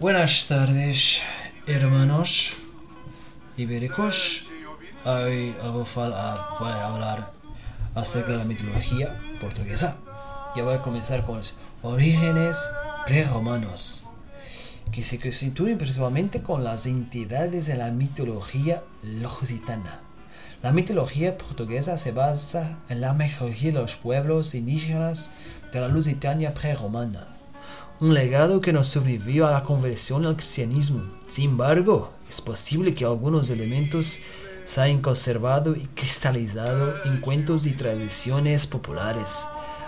Buenas tardes, hermanos ibéricos. Hoy voy a hablar acerca de la mitología portuguesa. Y voy a comenzar con los orígenes preromanos, que se constituyen principalmente con las entidades de la mitología lusitana. La mitología portuguesa se basa en la mitología de los pueblos indígenas de la Lusitania prerromana un legado que nos sobrevivió a la conversión al cristianismo. Sin embargo, es posible que algunos elementos se hayan conservado y cristalizado en cuentos y tradiciones populares,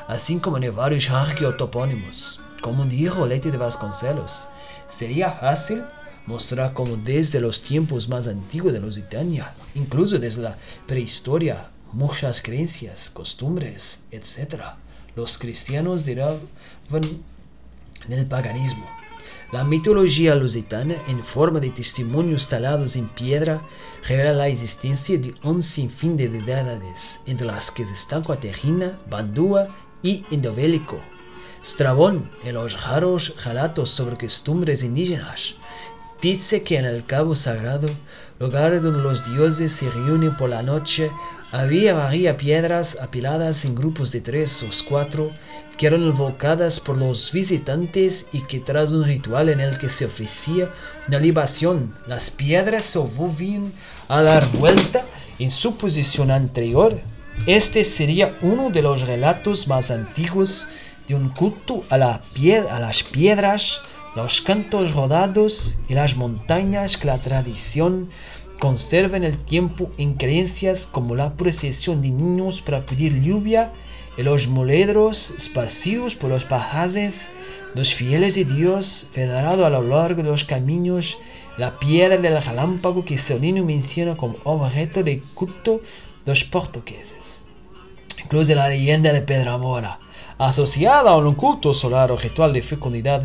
así como en varios arqueotopónimos. Como dijo Leti de Vasconcelos, sería fácil mostrar cómo desde los tiempos más antiguos de Lusitania, incluso desde la prehistoria, muchas creencias, costumbres, etc., los cristianos derivan del paganismo. La mitología lusitana, en forma de testimonios talados en piedra, revela la existencia de un sinfín de deidades, entre las que están Cuaterrina, Bandúa y Indobélico. Strabón, en los raros relatos sobre costumbres indígenas, dice que en el Cabo Sagrado, lugar donde los dioses se reúnen por la noche, había varias piedras apiladas en grupos de tres o cuatro que eran invocadas por los visitantes y que tras un ritual en el que se ofrecía una libación, las piedras se volvían a dar vuelta en su posición anterior. Este sería uno de los relatos más antiguos de un culto a, a las piedras, los cantos rodados y las montañas que la tradición conserva en el tiempo en creencias como la procesión de niños para pedir lluvia y los moledros esparcidos por los pajares, los fieles de Dios venerado a lo largo de los caminos, la piedra del relámpago que Solino menciona como objeto de culto de los portugueses. Incluso la leyenda de Pedramora, asociada a un culto solar o ritual de fecundidad,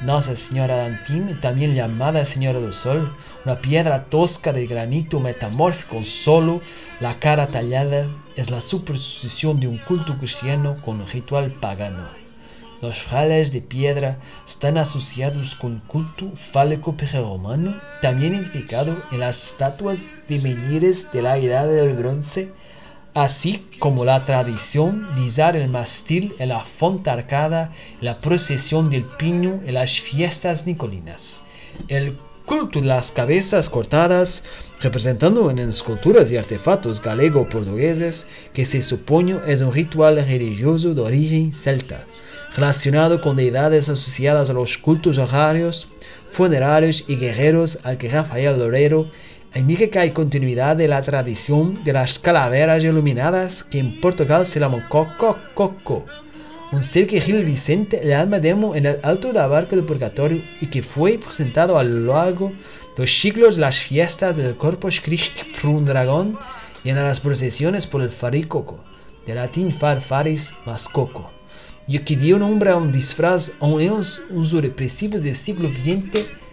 Nuestra Señora Antim, también llamada Señora del Sol, una piedra tosca de granito metamórfico solo, la cara tallada, es la superposición de un culto cristiano con un ritual pagano. Los frailes de piedra están asociados con culto fálico romano, también identificado en las estatuas de menires de la Edad del Bronce, así como la tradición de usar el mastil en la fonte arcada, la procesión del piño en las fiestas nicolinas. El culto de las cabezas cortadas, representando en esculturas y artefactos galego-portugueses, que se supone es un ritual religioso de origen celta, relacionado con deidades asociadas a los cultos horarios, funerarios y guerreros al que Rafael Lorero indica que hay continuidad de la tradición de las calaveras iluminadas que en Portugal se llaman Coco Coco, un ser que Gil Vicente el alma demo en el alto de la barca del purgatorio y que fue presentado a lo largo de los siglos las fiestas del Corpus Christi por un dragón y en las procesiones por el Faricoco, de latín far faris más coco, y que dio nombre a un disfraz a un uso represivo del siglo XX.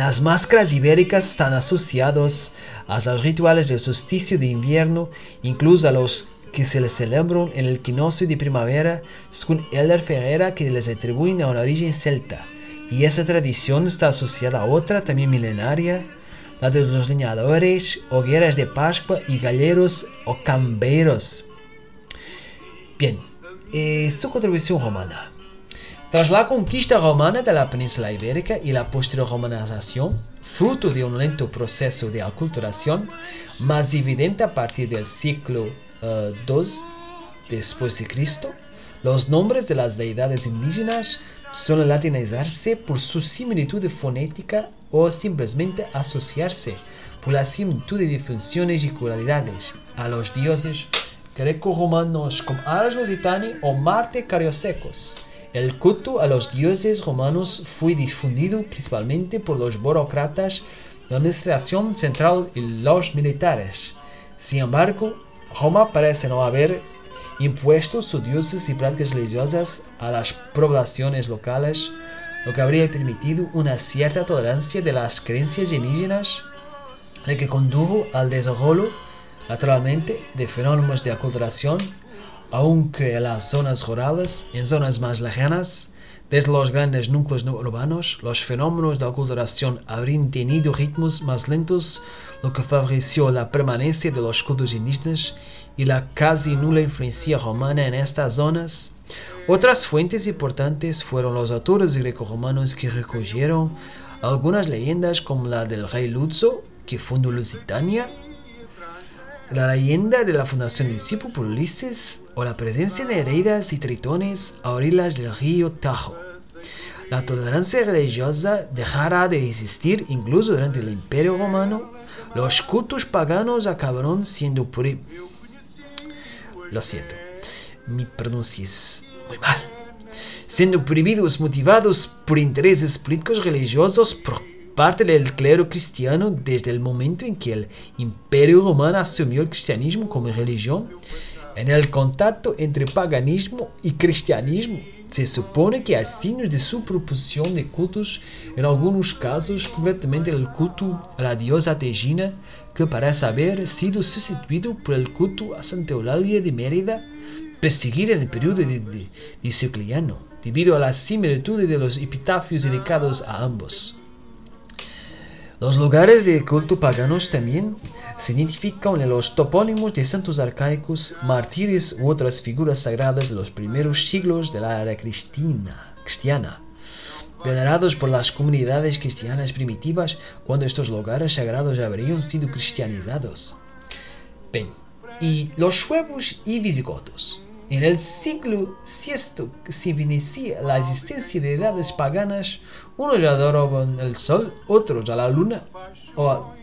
Las máscaras ibéricas están asociadas a los rituales del solsticio de invierno, incluso a los que se les celebran en el equinoccio de primavera, según Elder Ferreira, que les atribuyen a una origen celta. Y esa tradición está asociada a otra también milenaria, la de los leñadores, hogueras de Pascua y galleros o camberos. Bien, eh, su contribución romana. Tras la conquista romana de la península ibérica y la posterior romanización, fruto de un lento proceso de aculturación, más evidente a partir del siglo II uh, después de Cristo, los nombres de las deidades indígenas suelen latinizarse por su similitud fonética o simplemente asociarse por la similitud de funciones y cualidades a los dioses greco-romanos como Lusitani o Marte Cariosecos el culto a los dioses romanos fue difundido principalmente por los burócratas la administración central y los militares. Sin embargo, Roma parece no haber impuesto sus dioses y prácticas religiosas a las poblaciones locales, lo que habría permitido una cierta tolerancia de las creencias indígenas, lo que condujo al desarrollo, naturalmente, de fenómenos de aculturación aunque en las zonas rurales, en zonas más lejanas, Desde los grandes núcleos urbanos, los fenómenos de aculturación habrían tenido ritmos más lentos, lo que favoreció la permanencia de los cultos indígenas y la casi nula influencia romana en estas zonas. Otras fuentes importantes fueron los autores greco-romanos que recogieron algunas leyendas como la del rey Luzo, que fundó Lusitania, la leyenda de la fundación de Cipo por Ulises o la presencia de heredas y tritones a orillas del río Tajo. La tolerancia religiosa dejará de existir incluso durante el Imperio Romano. Los cultos paganos acabaron siendo Lo siento, mi pronuncia es muy mal. Siendo prohibidos motivados por intereses políticos religiosos por parte del clero cristiano desde el momento en que el imperio romano asumió el cristianismo como religión. En el contacto entre paganismo y cristianismo, se supone que hay signos de superposición de cultos, en algunos casos, concretamente el culto a la diosa Tegina, que parece haber sido sustituido por el culto a Santa Eulalia de Mérida, perseguida en el periodo de, de, Diocleciano, debido a la similitud de los epitafios dedicados a ambos. Los lugares de culto paganos también se identifican en los topónimos de santos arcaicos, mártires u otras figuras sagradas de los primeros siglos de la era cristiana, venerados por las comunidades cristianas primitivas cuando estos lugares sagrados habrían sido cristianizados. Ven, y los suevos y visigodos. En el siglo VI se evidencia la existencia de edades paganas. Unos adoraban el sol, otros a la luna o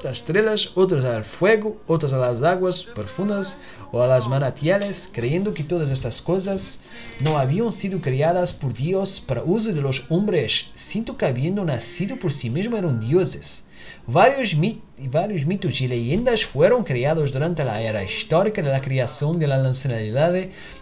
a las estrellas, otros al fuego, otros a las aguas profundas o a las manantiales, creyendo que todas estas cosas no habían sido creadas por Dios para uso de los hombres, sino que habiendo nacido por sí mismos eran dioses. Varios, mit mitos y leyendas fueron creados durante la era histórica de la creación de la nacionalidad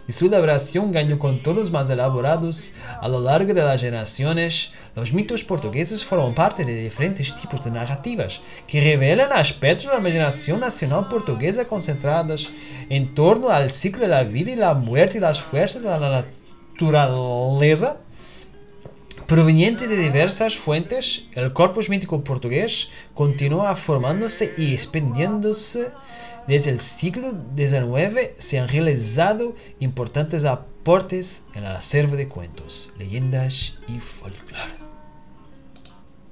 y su elaboración ganó contornos más elaborados a lo largo de las generaciones. Los mitos portugueses fueron parte de diferentes tipos de narrativas que revelan aspectos de la imaginación nacional portuguesa concentradas en torno al ciclo de la vida y la muerte y las fuerzas de la naturaleza Proveniente de diversas fuentes, el corpus mítico portugués continúa formándose y expandiéndose. Desde el siglo XIX se han realizado importantes aportes en el acervo de cuentos, leyendas y folclore.